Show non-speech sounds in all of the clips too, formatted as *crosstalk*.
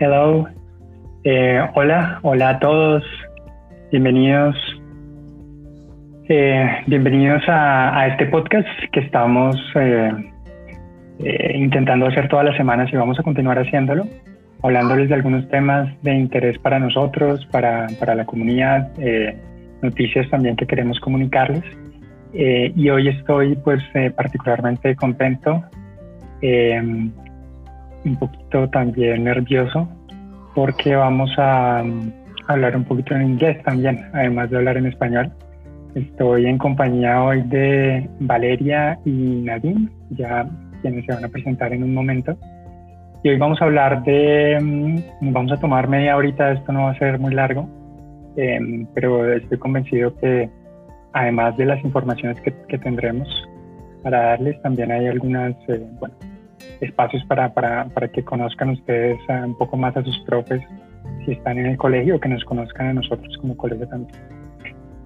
Hello. Eh, hola, hola a todos. Bienvenidos. Eh, bienvenidos a, este podcast que estamos eh, intentando hacer todas las semanas y vamos a continuar haciéndolo, hablándoles de algunos temas de interés para nosotros, para, para la comunidad, noticias también que queremos comunicarles. y hoy estoy pues particularmente contento un poquito también nervioso porque vamos a, hablar un poquito en inglés también, además de hablar en español. Estoy en compañía hoy de Valeria y Nadine, ya quienes se van a presentar en un momento. Y hoy vamos a hablar de, mm, vamos a tomar media horita, esto no va a ser muy largo, em, pero estoy convencido que además de las informaciones que, que tendremos para darles, también hay algunas, eh, bueno, espacios para, para, para que conozcan ustedes un poco más a sus profes si están en el colegio o que nos conozcan a nosotros como colegio también.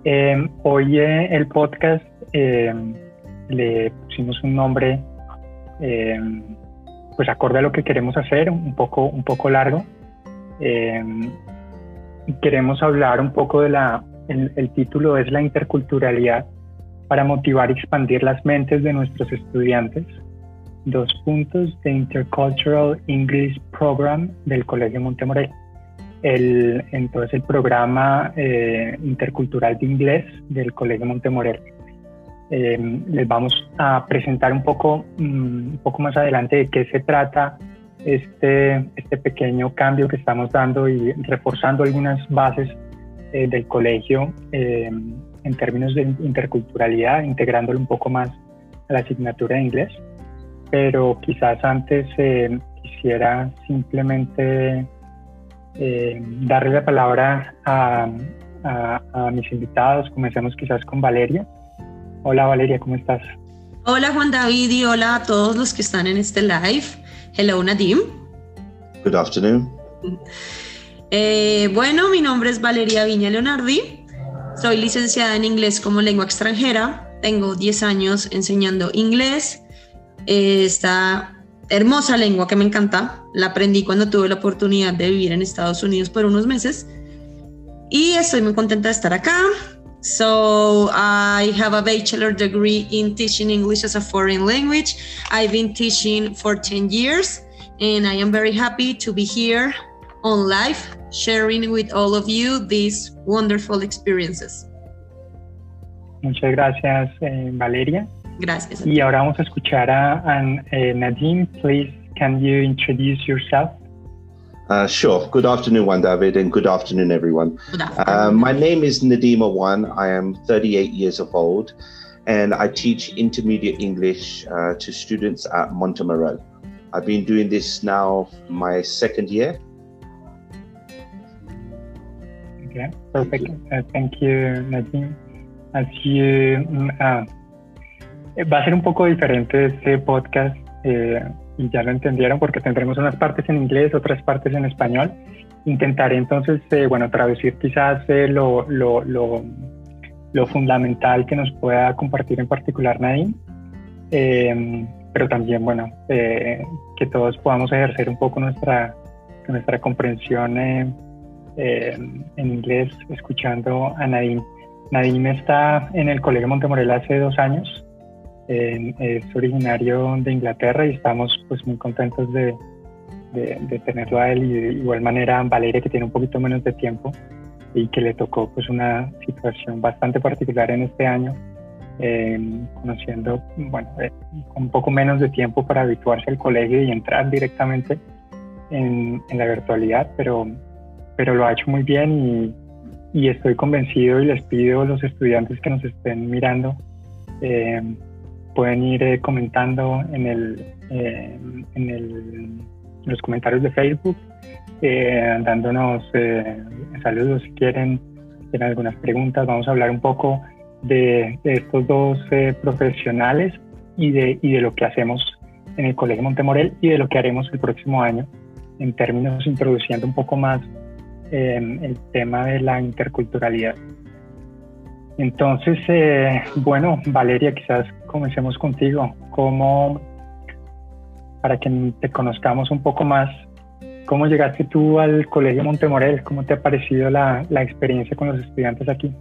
Eh, hoy eh, el podcast eh, le pusimos un nombre pues acorde a lo que queremos hacer, un poco, un poco largo. queremos hablar un poco de la, el, el título es la interculturalidad para motivar y expandir las mentes de nuestros estudiantes dos puntos de Intercultural English Program del Colegio Montemorel. El, entonces el programa eh, intercultural de inglés del Colegio Montemorel. Eh, les vamos a presentar un poco, mm, un poco más adelante de qué se trata este, este pequeño cambio que estamos dando y reforzando algunas bases eh, del colegio en términos de interculturalidad, integrándolo un poco más a la asignatura de inglés pero quizás antes eh, quisiera simplemente eh, darle la palabra a, mis invitados. Comencemos quizás con Valeria. Hola Valeria, ¿cómo estás? Hola Juan David y hola a todos los que están en este live. Hello Nadim. Good afternoon. Eh, bueno, mi nombre es Valeria Viña Leonardi. Soy licenciada en inglés como lengua extranjera. Tengo 10 años enseñando inglés esta hermosa lengua que me encanta. La aprendí cuando tuve la oportunidad de vivir en Estados Unidos por unos meses y estoy muy contenta de estar acá. So I have a bachelor degree in teaching English as a foreign language. I've been teaching for 10 years and I am very happy to be here on live sharing with all of you these wonderful experiences. Muchas gracias, eh, Valeria. Gracias. Y ahora vamos a escuchar a, a eh, Nadine. Please, can you introduce yourself? Uh, sure. Good afternoon, Juan David, and good afternoon, everyone. Good afternoon. Uh, my name is Nadima Wan. I am 38 years of old, and I teach intermediate English uh, to students at Montemorel. I've been doing this now my second year. Okay, perfect. Uh, thank you, Nadine. As you mm, uh, Va a ser un poco diferente este podcast eh, y ya lo entendieron porque tendremos unas partes en inglés, otras partes en español. Intentaré entonces, eh, bueno, traducir quizás eh, lo, lo, lo, lo, fundamental que nos pueda compartir en particular Nadine, pero también, bueno, que todos podamos ejercer un poco nuestra, nuestra comprensión en inglés escuchando a Nadine. Nadine está en el Colegio Montemorel hace dos años es originario de Inglaterra y estamos pues muy contentos de, de, tenerlo a él y de igual manera Valeria que tiene un poquito menos de tiempo y que le tocó pues una situación bastante particular en este año em, conociendo bueno eh, un poco menos de tiempo para habituarse al colegio y entrar directamente en, en, la virtualidad pero pero lo ha hecho muy bien y, y estoy convencido y les pido a los estudiantes que nos estén mirando eh, pueden ir eh, comentando en, el, eh, en, el, los comentarios de Facebook, eh, dándonos saludos si quieren, tienen algunas preguntas. Vamos a hablar un poco de, estos dos profesionales y de, y de lo que hacemos en el Colegio Montemorel y de lo que haremos el próximo año en términos introduciendo un poco más el tema de la interculturalidad. Entonces, eh, bueno, Valeria, quizás comencemos contigo. ¿Cómo, para que te conozcamos un poco más, ¿cómo llegaste tú al Colegio Montemorel? ¿Cómo te ha parecido la, la experiencia con los estudiantes aquí?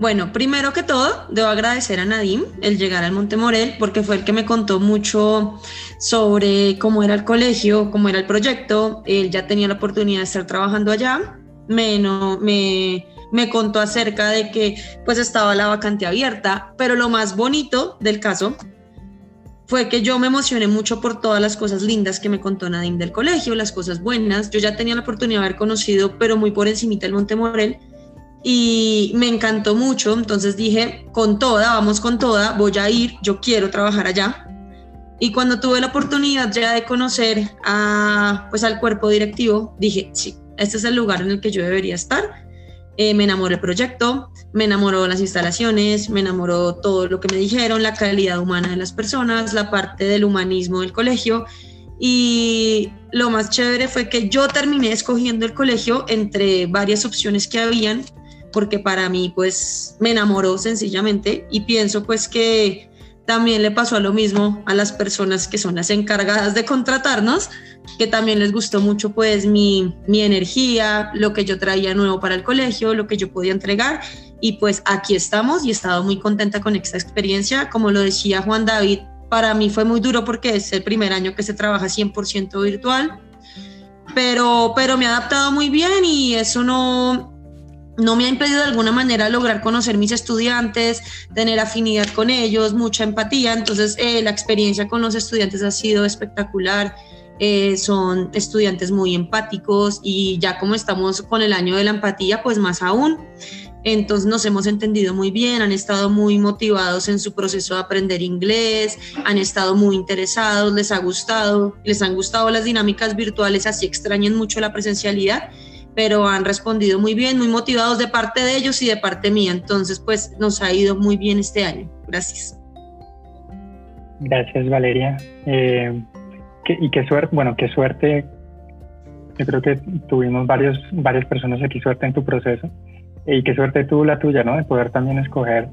Bueno, primero que todo, debo agradecer a Nadim el llegar al Montemorel porque fue el que me contó mucho sobre cómo era el colegio, cómo era el proyecto. Él ya tenía la oportunidad de estar trabajando allá. Me, me, me contó acerca de que pues estaba la vacante abierta, pero lo más bonito del caso fue que yo me emocioné mucho por todas las cosas lindas que me contó Nadim del colegio, las cosas buenas. Yo ya tenía la oportunidad de haber conocido, pero muy por encimita el Montemorel y me encantó mucho, entonces dije, con toda, vamos con toda, voy a ir, yo quiero trabajar allá. Y cuando tuve la oportunidad ya de conocer a, pues, al cuerpo directivo, dije, sí, este es el lugar en el que yo debería estar. Eh, me enamoró el proyecto, me enamoró las instalaciones, me enamoró todo lo que me dijeron, la calidad humana de las personas, la parte del humanismo del colegio. Y lo más chévere fue que yo terminé escogiendo el colegio entre varias opciones que habían porque para mí pues me enamoró sencillamente y pienso pues que también le pasó lo mismo a las personas que son las encargadas de contratarnos, que también les gustó mucho pues mi, mi energía, lo que yo traía nuevo para el colegio, lo que yo podía entregar y pues aquí estamos y he estado muy contenta con esta experiencia. Como lo decía Juan David, para mí fue muy duro porque es el primer año que se trabaja 100% virtual, pero, pero me ha adaptado muy bien y eso no, no me ha impedido de alguna manera lograr conocer mis estudiantes, tener afinidad con ellos, mucha empatía. Entonces, eh, la experiencia con los estudiantes ha sido espectacular. Eh, son estudiantes muy empáticos y ya como estamos con el año de la empatía, pues más aún. Entonces nos hemos entendido muy bien, han estado muy motivados en su proceso de aprender inglés, han estado muy interesados, les ha gustado, les han gustado las dinámicas virtuales, así extrañen mucho la presencialidad pero han respondido muy bien, muy motivados de parte de ellos y de parte mía. Entonces, pues nos ha ido muy bien este año. Gracias. Gracias, Valeria. Eh, y qué suerte, bueno, qué suerte. Yo creo que tuvimos varios, varias personas aquí suerte en tu proceso. Y qué suerte tuvo la tuya, ¿no? De poder también escoger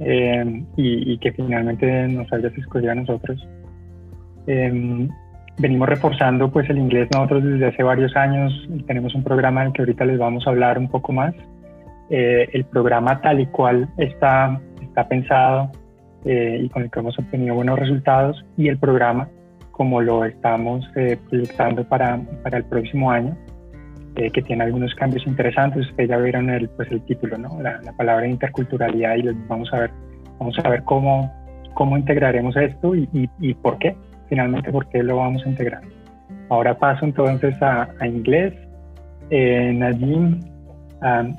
eh, y, que finalmente nos hayas escogido a nosotros. Eh, venimos reforzando pues el inglés nosotros desde hace varios años. Tenemos un programa en el que ahorita les vamos a hablar un poco más. Eh, el programa tal y cual está, está pensado eh, y con el que hemos obtenido buenos resultados y el programa como lo estamos eh, proyectando para, para, el próximo año, que tiene algunos cambios interesantes. Ustedes ya vieron el, pues, el título, ¿no? la, la palabra interculturalidad y les vamos a ver, vamos a ver cómo, cómo integraremos esto y, y, y por qué finalmente por qué lo vamos a integrar. Ahora paso entonces a, a inglés. Eh, um,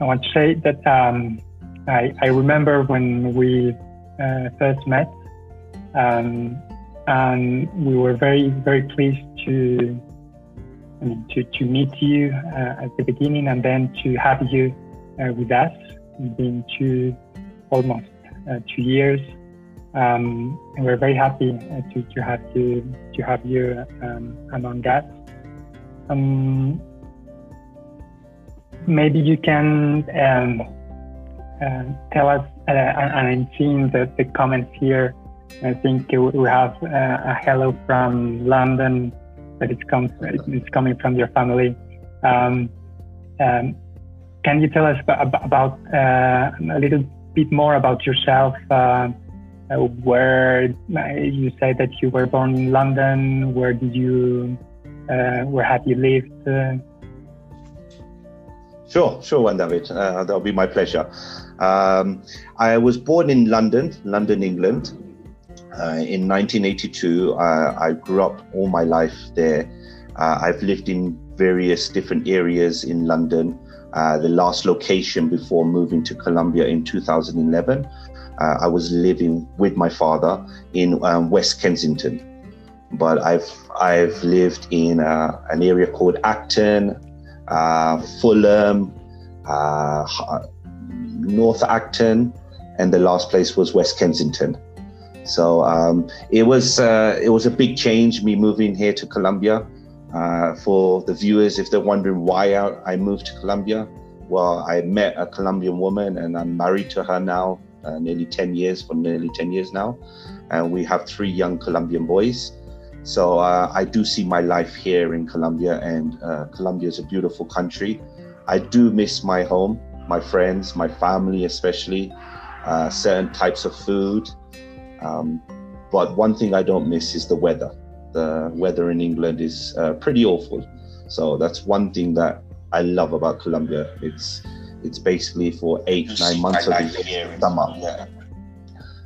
I want to say that um, I, I, remember when we uh, first met, um, and we were very, very pleased to I mean, to, to meet you uh, at the beginning and then to have you uh, with us. It's been two, almost uh, two years um, and we're very happy uh, to, to have you to have you um, among us. Um, maybe you can um, uh, tell us, uh, and I'm seeing the, the comments here. I think we have uh, a hello from London but it's, come, it's coming from your family. Um, um, can you tell us about, about uh, a little bit more about yourself? uh, where uh, you say that you were born in London. Where did you, uh, where have you lived? Uh? Sure, sure, Juan David. Uh, that'll be my pleasure. Um, I was born in London, London, England. Uh, in 1982, I grew up all my life there. I've lived in various different areas in London. the last location before moving to Colombia in 2011 uh, I was living with my father in um, West Kensington. But I've I've lived in uh, an area called Acton, uh, Fulham, uh, North Acton, and the last place was West Kensington. So um, it was uh, it was a big change me moving here to Colombia. Uh, for the viewers, if they're wondering why I, I moved to Colombia, well, I met a Colombian woman and I'm married to her now uh, nearly 10 years, for nearly 10 years now. And we have three young Colombian boys. So uh, I do see my life here in Colombia, and uh, Colombia is a beautiful country. I do miss my home, my friends, my family, especially uh, certain types of food. Um, but one thing I don't miss is the weather. The weather in England is uh, pretty awful. So that's one thing that I love about Colombia. It's it's basically for eight nine months of the year summer. Yeah.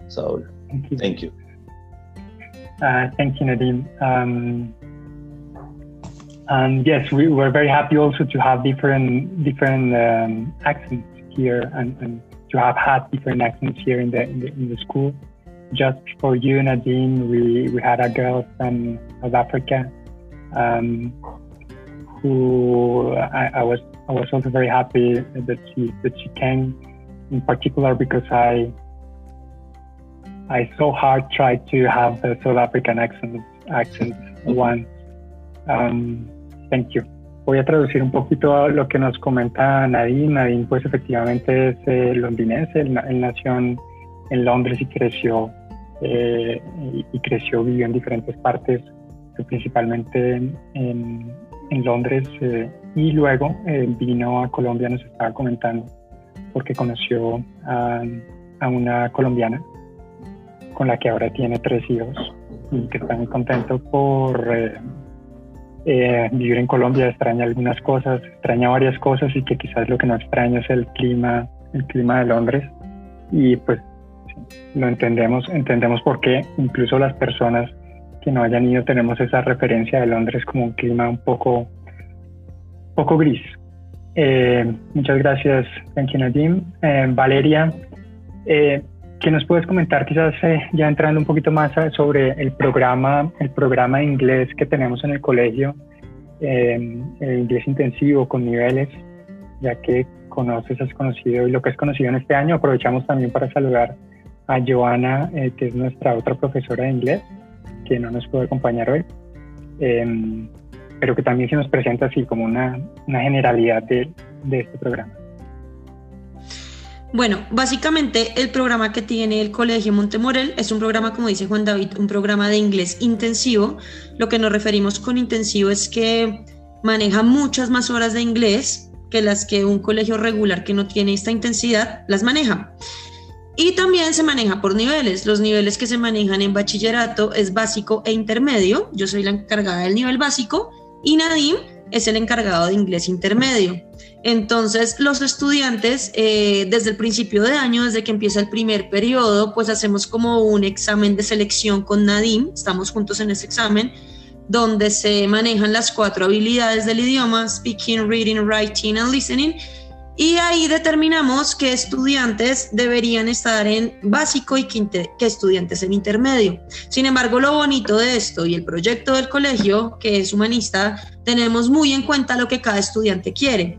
So thank you. Thank you. Uh, thank you, Nadim. Um, and yes, we were very happy also to have different different um, accents here and, and, to have had different accents here in the in the, in the school. Just for you, Nadine, we, we had a girl from South Africa um, who I, I, was I was also very happy that she that she came, in particular because I I so hard tried to have the South African accent accent once. Um, thank you. Voy a traducir un poquito lo que nos comenta Nadine. Nadine, pues efectivamente es eh, londinense. Él, nació en, en, Londres y creció eh, y, creció, vivió en diferentes partes, principalmente en, en Londres eh, y luego eh, vino a Colombia, nos estaba comentando, porque conoció a, una colombiana con la que ahora tiene tres hijos y que está muy contento por eh, vivir en Colombia, extraña algunas cosas, extraña varias cosas y que quizás lo que no extraña es el clima, el clima de Londres. Y pues lo entendemos, entendemos por qué incluso las personas que no hayan ido tenemos esa referencia de Londres como un clima un poco, poco gris. Eh, muchas gracias, Nadim. Eh, Valeria, eh, ¿qué nos puedes comentar quizás ya entrando un poquito más sobre el programa, el programa de inglés que tenemos en el colegio, el inglés intensivo con niveles, ya que conoces, has conocido y lo que has conocido en este año. Aprovechamos también para saludar a Joana, que es nuestra otra profesora de inglés que no nos puede acompañar hoy, em, pero que también se nos presenta así como una, una generalidad de, de este programa. Bueno, básicamente el programa que tiene el Colegio Montemorel es un programa, como dice Juan David, un programa de inglés intensivo. Lo que nos referimos con intensivo es que maneja muchas más horas de inglés que las que un colegio regular que no tiene esta intensidad las maneja. Y también se maneja por niveles. Los niveles que se manejan en bachillerato es básico e intermedio. Yo soy la encargada del nivel básico y Nadim es el encargado de inglés intermedio. Entonces, los estudiantes, eh, desde el principio de año, desde que empieza el primer periodo, pues hacemos como un examen de selección con Nadim. Estamos juntos en ese examen donde se manejan las cuatro habilidades del idioma, speaking, reading, writing and listening y ahí determinamos qué estudiantes deberían estar en básico y qué, estudiantes en intermedio. Sin embargo, lo bonito de esto y el proyecto del colegio, que es humanista, tenemos muy en cuenta lo que cada estudiante quiere.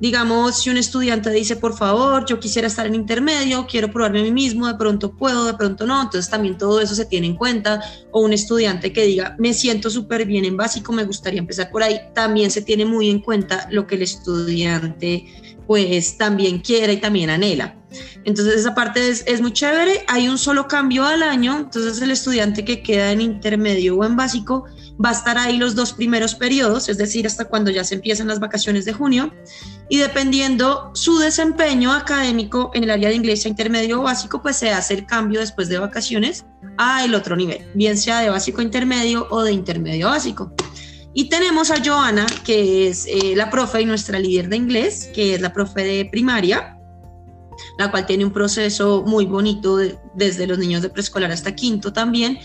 Digamos, si un estudiante dice, por favor, yo quisiera estar en intermedio, quiero probarme a mí mismo, de pronto puedo, de pronto no, entonces también todo eso se tiene en cuenta. O un estudiante que diga, me siento súper bien en básico, me gustaría empezar por ahí, también se tiene muy en cuenta lo que el estudiante pues también quiere y también anhela. Entonces esa parte es, es, muy chévere. Hay un solo cambio al año, entonces el estudiante que queda en intermedio o en básico va a estar ahí los dos primeros periodos, es decir, hasta cuando ya se empiezan las vacaciones de junio. Y dependiendo su desempeño académico en el área de inglés intermedio o básico, pues se hace el cambio después de vacaciones a el otro nivel, bien sea de básico intermedio o de intermedio básico. Y tenemos a Joana, que es eh, la profe y nuestra líder de inglés, que es la profe de primaria, la cual tiene un proceso muy bonito desde los niños de preescolar hasta quinto también,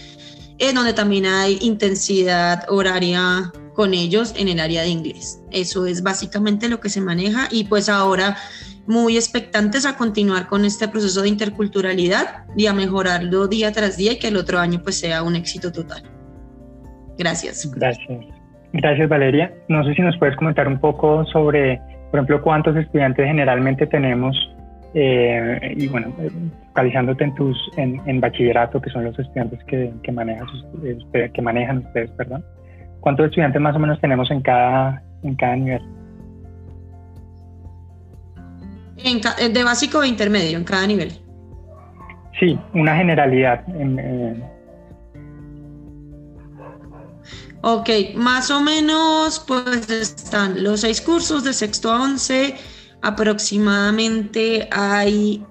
en donde también hay intensidad horaria con ellos en el área de inglés. Eso es básicamente lo que se maneja y pues ahora muy expectantes a continuar con este proceso de interculturalidad y a mejorarlo día tras día y que el otro año pues sea un éxito total. Gracias. Gracias. Gracias, Valeria. No sé si nos puedes comentar un poco sobre, por ejemplo, cuántos estudiantes generalmente tenemos eh, y, bueno, focalizándote en, tus, en, bachillerato, que son los estudiantes que, que, manejan, que manejan ustedes, perdón. ¿Cuántos estudiantes más o menos tenemos en cada, en cada nivel? En, de básico o intermedio, en cada nivel. Sí, una generalidad. En, Ok, más o menos pues están los seis cursos de sexto a once, aproximadamente hay...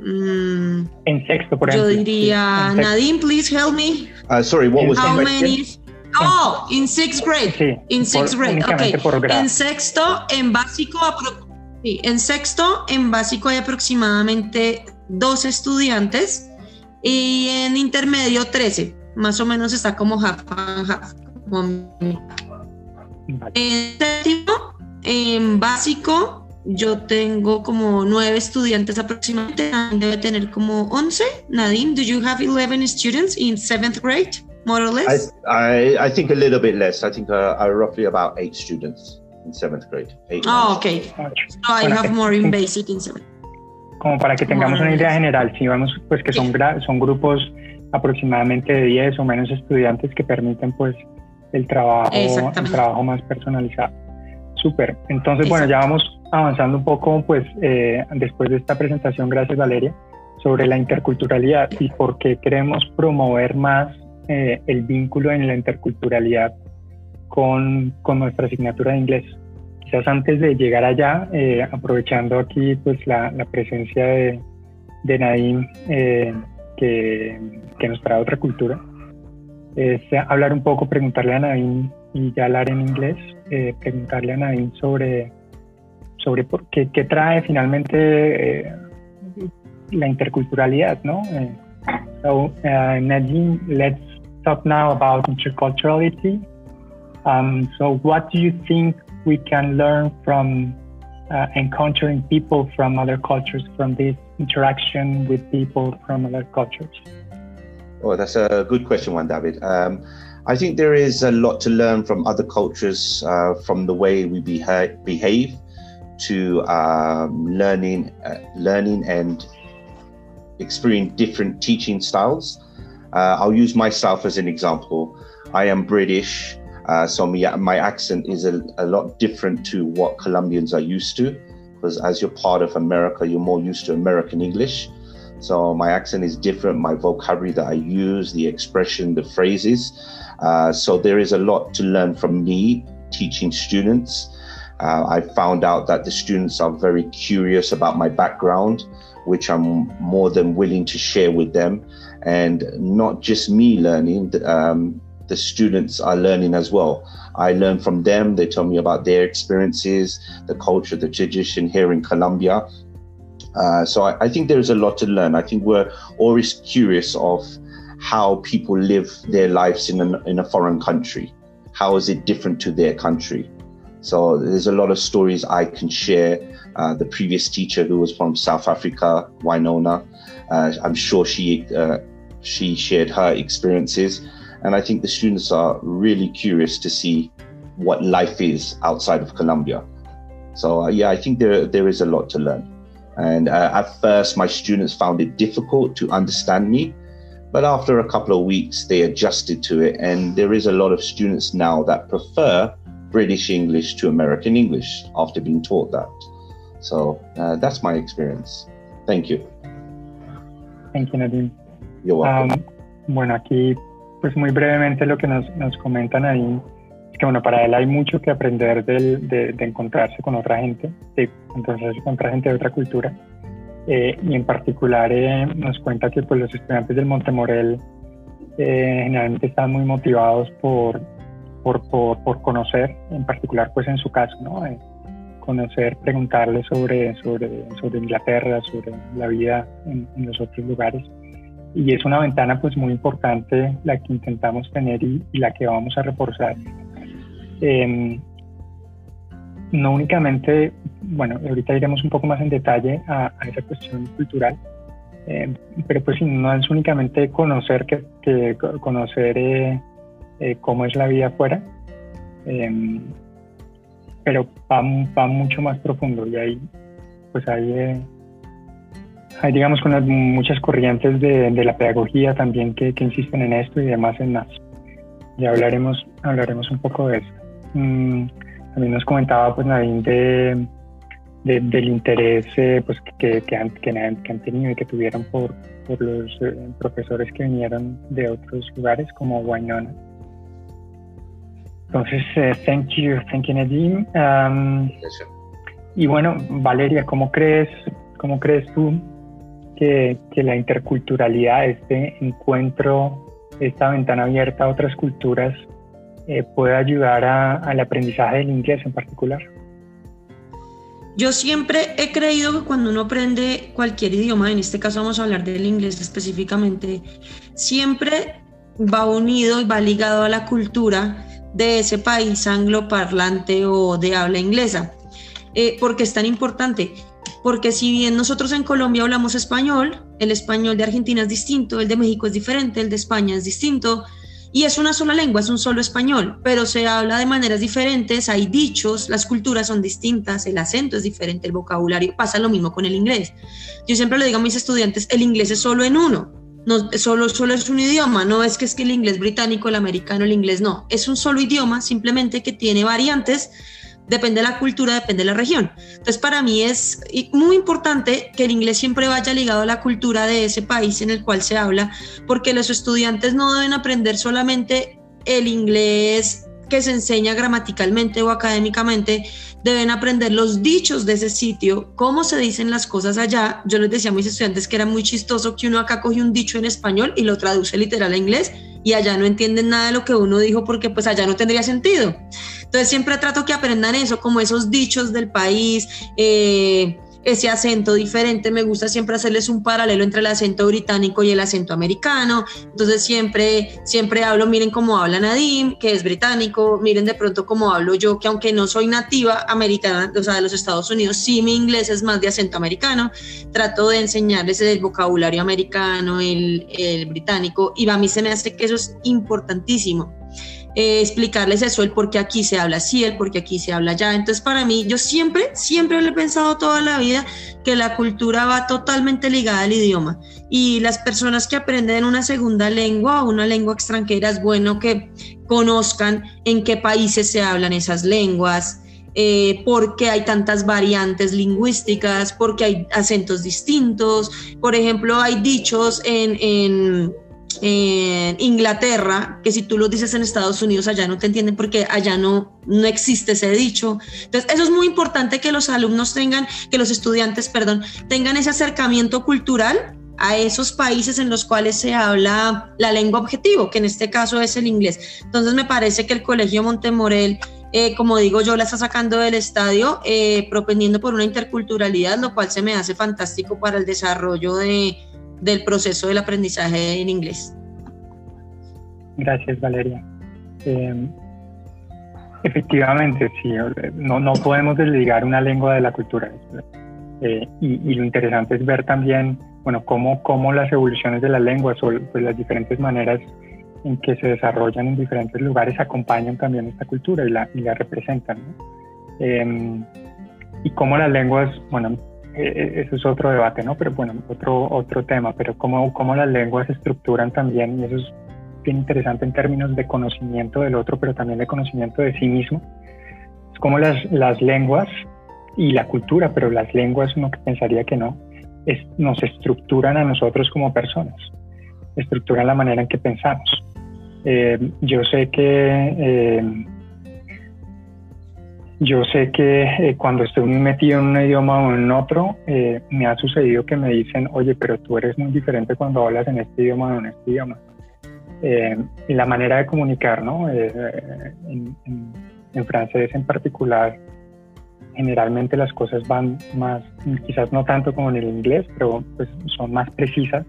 Mm, en sexto, por ejemplo. Yo diría, Nadine, please help me. Uh, sorry, what was How many? Oh, in sixth grade. Sí, in sixth grade. Okay. En sexto, en básico, sí, en sexto, en básico hay aproximadamente dos estudiantes y en intermedio 13. Más o menos está como half and half. En séptimo, en básico, yo tengo como nueve estudiantes aproximadamente. Debe tener como 11. Nadine, do you have 11 students in seventh grade, more or less? I, I, I think a little bit less. I think uh, uh, roughly about eight students in seventh grade. Eight oh, okay. So I have more in basic in seventh. Como para que tengamos una idea general, si vamos, pues que son, son grupos aproximadamente de 10 o menos estudiantes que permiten pues el trabajo, el trabajo más personalizado. Súper. Entonces, bueno, ya vamos avanzando un poco, pues, eh, después de esta presentación, gracias Valeria, sobre la interculturalidad y por qué queremos promover más eh, el vínculo en la interculturalidad con, con, nuestra asignatura de inglés. Quizás antes de llegar allá, eh, aprovechando aquí pues la, la presencia de, de Nadim, que, que nos trae otra cultura, es hablar un poco, preguntarle a Nadine y ya hablar en inglés, eh, preguntarle a Nadine sobre, sobre por qué, qué trae finalmente eh, la interculturalidad, ¿no? Eh, so, uh, Nadine, let's talk now about interculturality. Um, so, what do you think we can learn from uh, encountering people from other cultures, from this interaction with people from other cultures? Oh, that's a good question, one, David. Um, I think there is a lot to learn from other cultures, uh, from the way we beha- behave to um, learning, uh, learning and experiencing different teaching styles. Uh, I'll use myself as an example. I am British, uh, so my, my accent is a, a lot different to what Colombians are used to. Because as you're part of America, you're more used to American English. So my accent is different, my vocabulary that I use, the expression, the phrases. Uh, so there is a lot to learn from me teaching students. Uh, I found out that the students are very curious about my background, which I'm more than willing to share with them. And not just me learning, um, the students are learning as well. I learn from them. They tell me about their experiences, the culture, the tradition here in Colombia. Uh, so I, I, think there's a lot to learn. I think we're always curious of how people live their lives in, an, in a foreign country. How is it different to their country? So there's a lot of stories I can share. Uh, the previous teacher who was from South Africa, Winona, uh, I'm sure she uh, she shared her experiences, and I think the students are really curious to see what life is outside of Colombia. So uh, yeah, I think there there is a lot to learn. And uh, at first, my students found it difficult to understand me. But after a couple of weeks, they adjusted to it. And there is a lot of students now that prefer British English to American English after being taught that. So uh, that's my experience. Thank you. Thank you, Nadine. You're welcome. Um, bueno, aquí, pues muy brevemente lo que nos, nos comenta Nadine que bueno, para él hay mucho que aprender de, encontrarse con otra gente, de encontrarse con otra gente de otra cultura. Eh, y en particular eh, nos cuenta que pues, los estudiantes del Montemorel eh, generalmente están muy motivados por, por, por, conocer, en particular pues en su caso, ¿no? conocer, preguntarle sobre, sobre, sobre Inglaterra, sobre la vida en, los otros lugares. Y es una ventana pues muy importante la que intentamos tener y la que vamos a reforzar Em, no únicamente, bueno, ahorita iremos un poco más en detalle a, esa cuestión cultural, em, pero pues no es únicamente conocer que, conocer eh, eh, cómo es la vida afuera, em, pero va, mucho más profundo y ahí pues hay, eh, hay digamos con muchas corrientes de, la pedagogía también que, que, insisten en esto y demás en más. Ya hablaremos, hablaremos un poco de eso. Mm, también nos comentaba pues Nadine de, del interés eh, pues, que, que, han, que, han, tenido y que tuvieron por, por los eh, profesores que vinieron de otros lugares como Wainona. Entonces, uh, thank you, thank you, Nadim. Um, y bueno, Valeria, ¿cómo crees, cómo crees tú que, que la interculturalidad, este encuentro, esta ventana abierta a otras culturas, eh, puede ayudar al aprendizaje del inglés en particular? Yo siempre he creído que cuando uno aprende cualquier idioma, en este caso vamos a hablar del inglés específicamente, siempre va unido y va ligado a la cultura de ese país angloparlante o de habla inglesa. Eh, ¿Por qué es tan importante? Porque si bien nosotros en Colombia hablamos español, el español de Argentina es distinto, el de México es diferente, el de España es distinto, y es una sola lengua, es un solo español, pero se habla de maneras diferentes, hay dichos, las culturas son distintas, el acento es diferente, el vocabulario, pasa lo mismo con el inglés. Yo siempre le digo a mis estudiantes, el inglés es solo en uno, no solo, solo es un idioma, no es que es que el inglés británico, el americano, el inglés no, es un solo idioma, simplemente que tiene variantes depende de la cultura, depende de la región. Entonces, para mí es muy importante que el inglés siempre vaya ligado a la cultura de ese país en el cual se habla, porque los estudiantes no deben aprender solamente el inglés que se enseña gramaticalmente o académicamente, deben aprender los dichos de ese sitio, cómo se dicen las cosas allá. Yo les decía a mis estudiantes que era muy chistoso que uno acá coge un dicho en español y lo traduce literal a inglés y allá no entienden nada de lo que uno dijo porque pues allá no tendría sentido. Entonces siempre trato que aprendan eso, como esos dichos del país, eh, ese acento diferente. Me gusta siempre hacerles un paralelo entre el acento británico y el acento americano. Entonces siempre, siempre hablo, miren cómo habla Nadim, que es británico, miren de pronto cómo hablo yo, que aunque no soy nativa americana, o sea, de los Estados Unidos, sí mi inglés es más de acento americano. Trato de enseñarles el vocabulario americano, el, el británico, y a mí se me hace que eso es importantísimo. Eh, explicarles eso, el por qué aquí se habla así, el por qué aquí se habla allá. Entonces, para mí, yo siempre, siempre lo he pensado toda la vida que la cultura va totalmente ligada al idioma. Y las personas que aprenden una segunda lengua o una lengua extranjera es bueno que conozcan en qué países se hablan esas lenguas, eh, por qué hay tantas variantes lingüísticas, porque hay acentos distintos. Por ejemplo, hay dichos en en Inglaterra, que si tú lo dices en Estados Unidos, allá no te entienden porque allá no, no existe ese dicho. Entonces, eso es muy importante que los alumnos tengan, que los estudiantes, perdón, tengan ese acercamiento cultural a esos países en los cuales se habla la lengua objetivo, que en este caso es el inglés. Entonces, me parece que el Colegio Montemorel eh, como digo yo, la está sacando del estadio, eh, propendiendo por una interculturalidad, lo cual se me hace fantástico para el desarrollo de, del proceso del aprendizaje en inglés. Gracias, Valeria. Em, efectivamente, sí, no, no, podemos desligar una lengua de la cultura. Eh, y, lo interesante es ver también, bueno, cómo, cómo las evoluciones de las lenguas o pues, las diferentes maneras en que se desarrollan en diferentes lugares acompañan también esta cultura y la, y la representan. Em, y cómo las lenguas, bueno, eh, eh, eso es otro debate, ¿no? Pero bueno, otro, otro tema, pero cómo, cómo las lenguas se estructuran también, y eso es bien interesante en términos de conocimiento del otro, pero también de conocimiento de sí mismo. Es como las, las lenguas y la cultura, pero las lenguas uno que pensaría que no, es, nos estructuran a nosotros como personas, estructuran la manera en que pensamos. Eh, yo sé que yo sé que eh, cuando estoy metido en un idioma o en otro, eh, me ha sucedido que me dicen, oye, pero tú eres muy diferente cuando hablas en este idioma o en este idioma. Eh, y la manera de comunicar, ¿no? En, en, francés en particular, generalmente las cosas van más, quizás no tanto como en el inglés, pero pues son más precisas,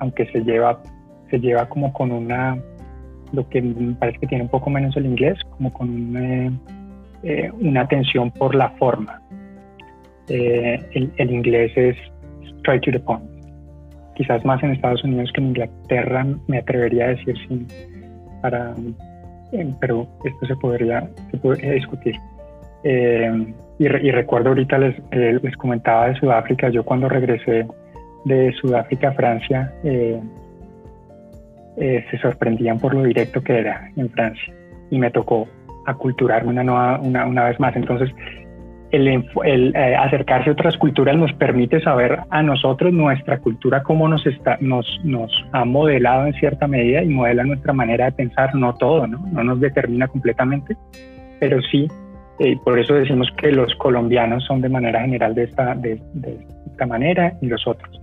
aunque se lleva, se lleva como con una lo que parece que tiene un poco menos el inglés, como con eh, eh, una atención por la forma. Eh, el, inglés es straight to the point. Quizás más en Estados Unidos que en Inglaterra, me atrevería a decir sí, para, pero esto se podría, se discutir. Y, y, recuerdo ahorita les, les comentaba de Sudáfrica, yo cuando regresé de Sudáfrica a Francia, eh, se sorprendían por lo directo que era en Francia. Y me tocó aculturarme una, nueva, una, una vez más. Entonces, el, eh, acercarse a otras culturas nos permite saber a nosotros nuestra cultura cómo nos está nos, nos ha modelado en cierta medida y modela nuestra manera de pensar. No todo no no nos determina completamente pero sí eh, por eso decimos que los colombianos son de manera general de esta de, esta manera y los otros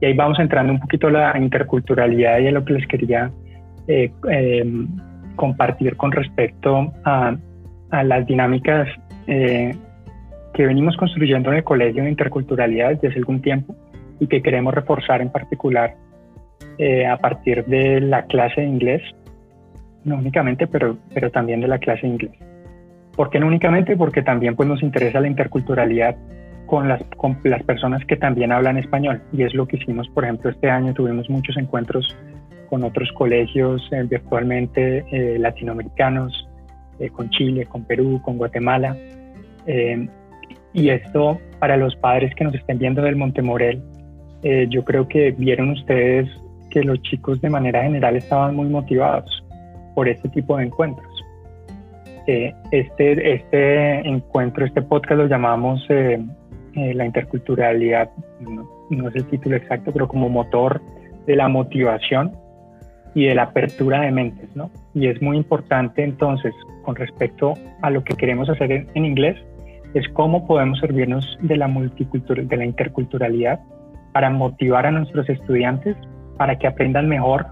y ahí vamos entrando un poquito a la interculturalidad y a lo que les quería eh, compartir con respecto a, a las dinámicas eh, que venimos construyendo en el colegio de interculturalidad desde hace algún tiempo y que queremos reforzar en particular eh, a partir de la clase de inglés, no únicamente, pero, pero también de la clase de inglés. ¿Por qué no únicamente? Porque también pues, nos interesa la interculturalidad con las, con las personas que también hablan español y es lo que hicimos, por ejemplo, este año tuvimos muchos encuentros con otros colegios eh, virtualmente eh, latinoamericanos, con Chile, con Perú, con Guatemala, y esto para los padres que nos estén viendo del Montemorel, eh, yo creo que vieron ustedes que los chicos de manera general estaban muy motivados por este tipo de encuentros. Eh, este, este encuentro, este podcast lo llamamos eh, la interculturalidad, no, es el título exacto, pero como motor de la motivación y de la apertura de mentes, ¿no? Y es muy importante entonces, con respecto a lo que queremos hacer en, en inglés, es cómo podemos servirnos de la, de la interculturalidad para motivar a nuestros estudiantes para que aprendan mejor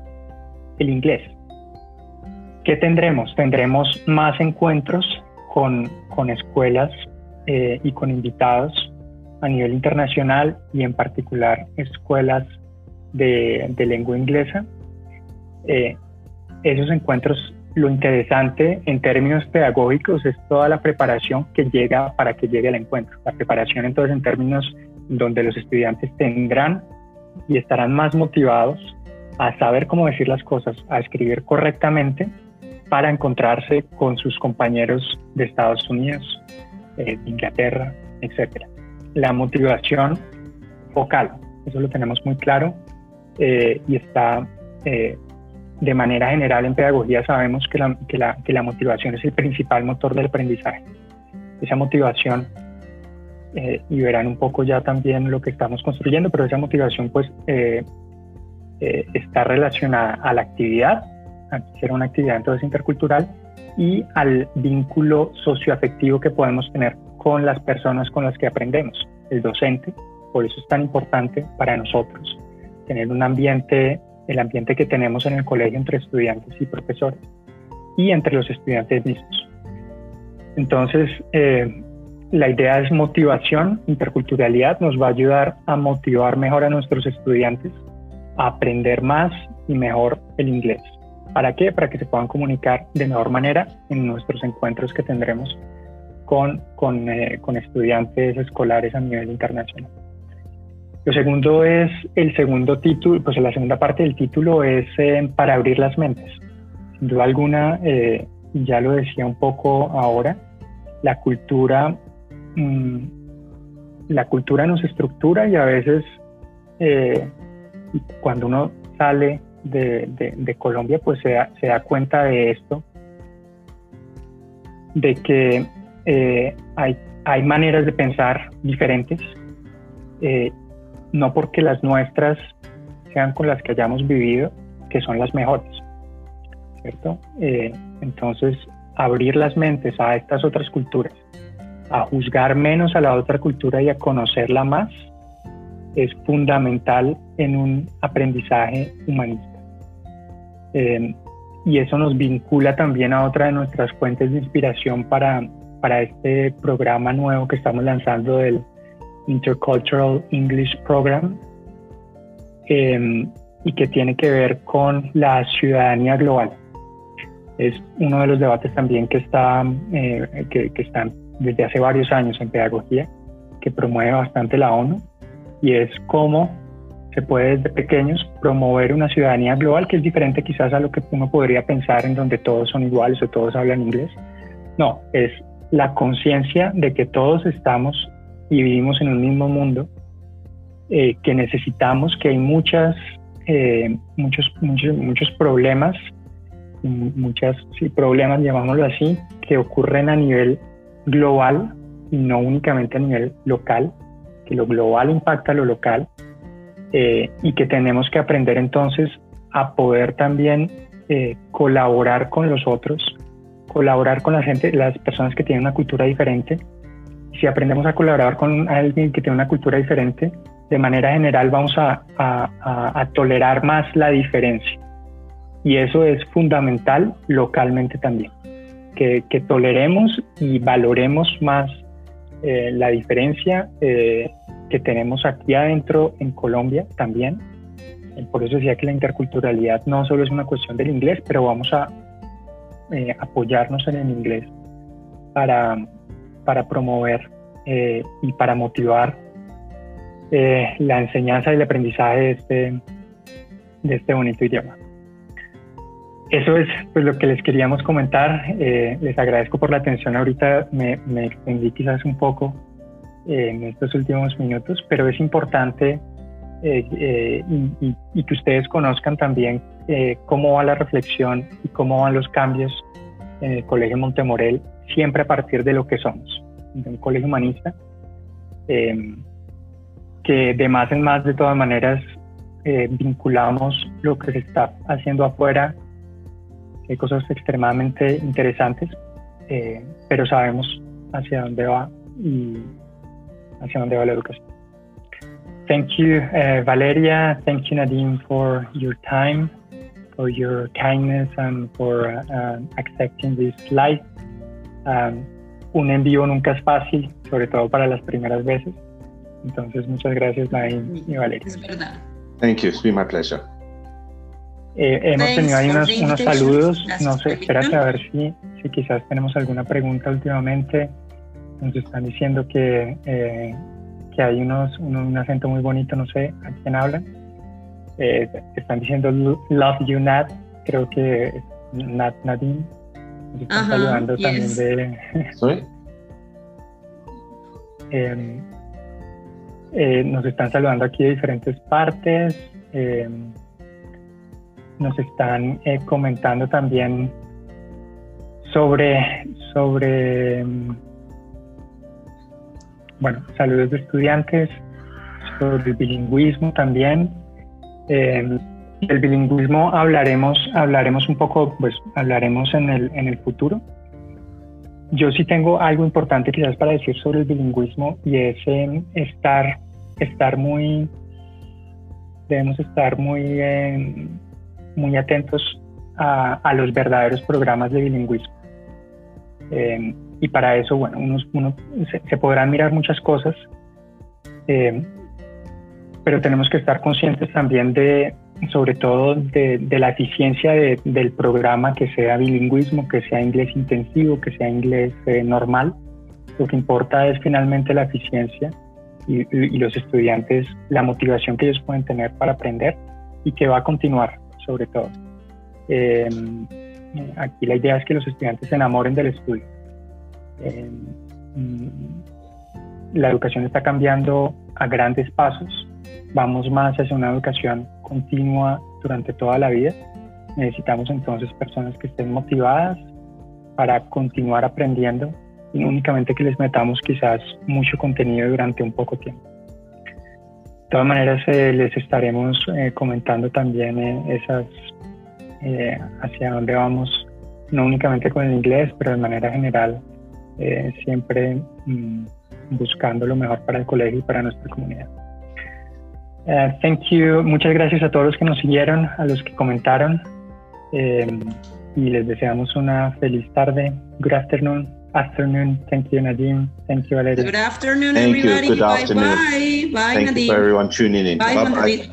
el inglés. ¿Qué tendremos? Tendremos más encuentros con, con escuelas eh, y con invitados a nivel internacional y en particular escuelas de, lengua inglesa. Eh, esos encuentros lo interesante en términos pedagógicos es toda la preparación que llega para que llegue al encuentro. La preparación entonces en términos donde los estudiantes tendrán y estarán más motivados a saber cómo decir las cosas, a escribir correctamente para encontrarse con sus compañeros de Estados Unidos, eh, Inglaterra, etc. La motivación focal, eso lo tenemos muy claro eh, y está eh, de manera general en pedagogía sabemos que la, que la, que la motivación es el principal motor del aprendizaje. Esa motivación, eh, y verán un poco ya también lo que estamos construyendo, pero esa motivación pues eh, está relacionada a la actividad, a ser una actividad entonces intercultural, y al vínculo socioafectivo que podemos tener con las personas con las que aprendemos, el docente. Por eso es tan importante para nosotros tener un ambiente el ambiente que tenemos en el colegio entre estudiantes y profesores y entre los estudiantes mismos. Entonces, eh, la idea es motivación, interculturalidad nos va a ayudar a motivar mejor a nuestros estudiantes a aprender más y mejor el inglés. ¿Para qué? Para que se puedan comunicar de mejor manera en nuestros encuentros que tendremos con, con, eh, con estudiantes escolares a nivel internacional. Lo segundo es el segundo título, pues la segunda parte del título es eh, para abrir las mentes. Sin duda alguna, eh, ya lo decía un poco ahora, la cultura, mm, la cultura nos estructura y a veces eh, cuando uno sale de, de, Colombia, pues se da, se da, cuenta de esto, de que hay, hay maneras de pensar diferentes no porque las nuestras sean con las que hayamos vivido, que son las mejores, ¿cierto? Eh, entonces, abrir las mentes a estas otras culturas, a juzgar menos a la otra cultura y a conocerla más, es fundamental en un aprendizaje humanista. Eh, y eso nos vincula también a otra de nuestras fuentes de inspiración para, para este programa nuevo que estamos lanzando del Intercultural English Program em, y que tiene que ver con la ciudadanía global. Es uno de los debates también que está, eh, que, están desde hace varios años en pedagogía, que promueve bastante la ONU, y es cómo se puede desde pequeños promover una ciudadanía global que es diferente quizás a lo que uno podría pensar en donde todos son iguales o todos hablan inglés. No, es la conciencia de que todos estamos y vivimos en un mismo mundo, eh, que necesitamos, que hay muchas, eh, muchos, muchos, muchos problemas, muchas sí, problemas, llamámoslo así, que ocurren a nivel global y no únicamente a nivel local, que lo global impacta lo local eh, y que tenemos que aprender entonces a poder también eh, colaborar con los otros, colaborar con la gente, las personas que tienen una cultura diferente. Si aprendemos a colaborar con alguien que tiene una cultura diferente, de manera general vamos a, tolerar más la diferencia. Y eso es fundamental localmente también, que, toleremos y valoremos más eh, la diferencia eh, que tenemos aquí adentro en Colombia también. Por eso decía que la interculturalidad no solo es una cuestión del inglés, pero vamos a apoyarnos en el inglés para, para promover y para motivar la enseñanza y el aprendizaje de este, de este bonito idioma. Eso es pues, lo que les queríamos comentar. Eh, les agradezco por la atención. Ahorita me, extendí quizás un poco eh, en estos últimos minutos, pero es importante eh, y, y, que ustedes conozcan también cómo va la reflexión y cómo van los cambios en el Colegio Montemorel, siempre a partir de lo que somos, de un colegio humanista, que de más en más, de todas maneras, vinculamos lo que se está haciendo afuera hay cosas extremadamente interesantes, eh, pero sabemos hacia dónde va y hacia dónde va la educación. Thank you, uh, Valeria. Thank you, Nadine, for your time, for your kindness, and for uh, accepting this live. Um, un envío nunca es fácil, sobre todo para las primeras veces. Entonces, muchas gracias, Nadine y Valeria. Es verdad. Thank you. It's been my pleasure. Eh, hemos tenido ahí unos, unos saludos, no sé, espérate a ver si, si quizás tenemos alguna pregunta últimamente. Nos están diciendo que, eh, que hay unos, un, acento muy bonito, no sé a quién hablan. Eh, están diciendo Love You Nat, creo que es Nat Nadine. Nos están saludando también de. *laughs* Em, eh, nos están saludando aquí de diferentes partes. Eh, nos están eh, comentando también sobre, sobre, mm, bueno, saludos de estudiantes, sobre el bilingüismo también. Eh, el bilingüismo hablaremos, hablaremos un poco, pues hablaremos en el, en el futuro. Yo sí tengo algo importante quizás para decir sobre el bilingüismo y es eh, estar, estar muy, debemos estar muy muy atentos a, los verdaderos programas de bilingüismo. Eh, y para eso, bueno, uno, se, podrán mirar muchas cosas, eh, pero tenemos que estar conscientes también de, sobre todo, de, la eficiencia del programa que sea bilingüismo, que sea inglés intensivo, que sea inglés eh, normal. Lo que importa es finalmente la eficiencia y, y los estudiantes, la motivación que ellos pueden tener para aprender y que va a continuar sobre todo. Eh, aquí la idea es que los estudiantes se enamoren del estudio. Eh, mm, la educación está cambiando a grandes pasos. Vamos más hacia una educación continua durante toda la vida. Necesitamos entonces personas que estén motivadas para continuar aprendiendo y no únicamente que les metamos quizás mucho contenido durante un poco tiempo. De todas maneras, eh, les estaremos eh, comentando también eh, esas hacia dónde vamos, no únicamente con el inglés, pero de manera general, siempre mm, buscando lo mejor para el colegio y para nuestra comunidad. Thank you. Muchas gracias a todos los que nos siguieron, a los que comentaron y les deseamos una feliz tarde. Good afternoon afternoon. Thank you, Nadim. Thank you, Valeria. Good afternoon, Thank everybody. You. Good bye afternoon. bye. Bye, Thank Nadim. you for everyone tuning in. Bye, bye.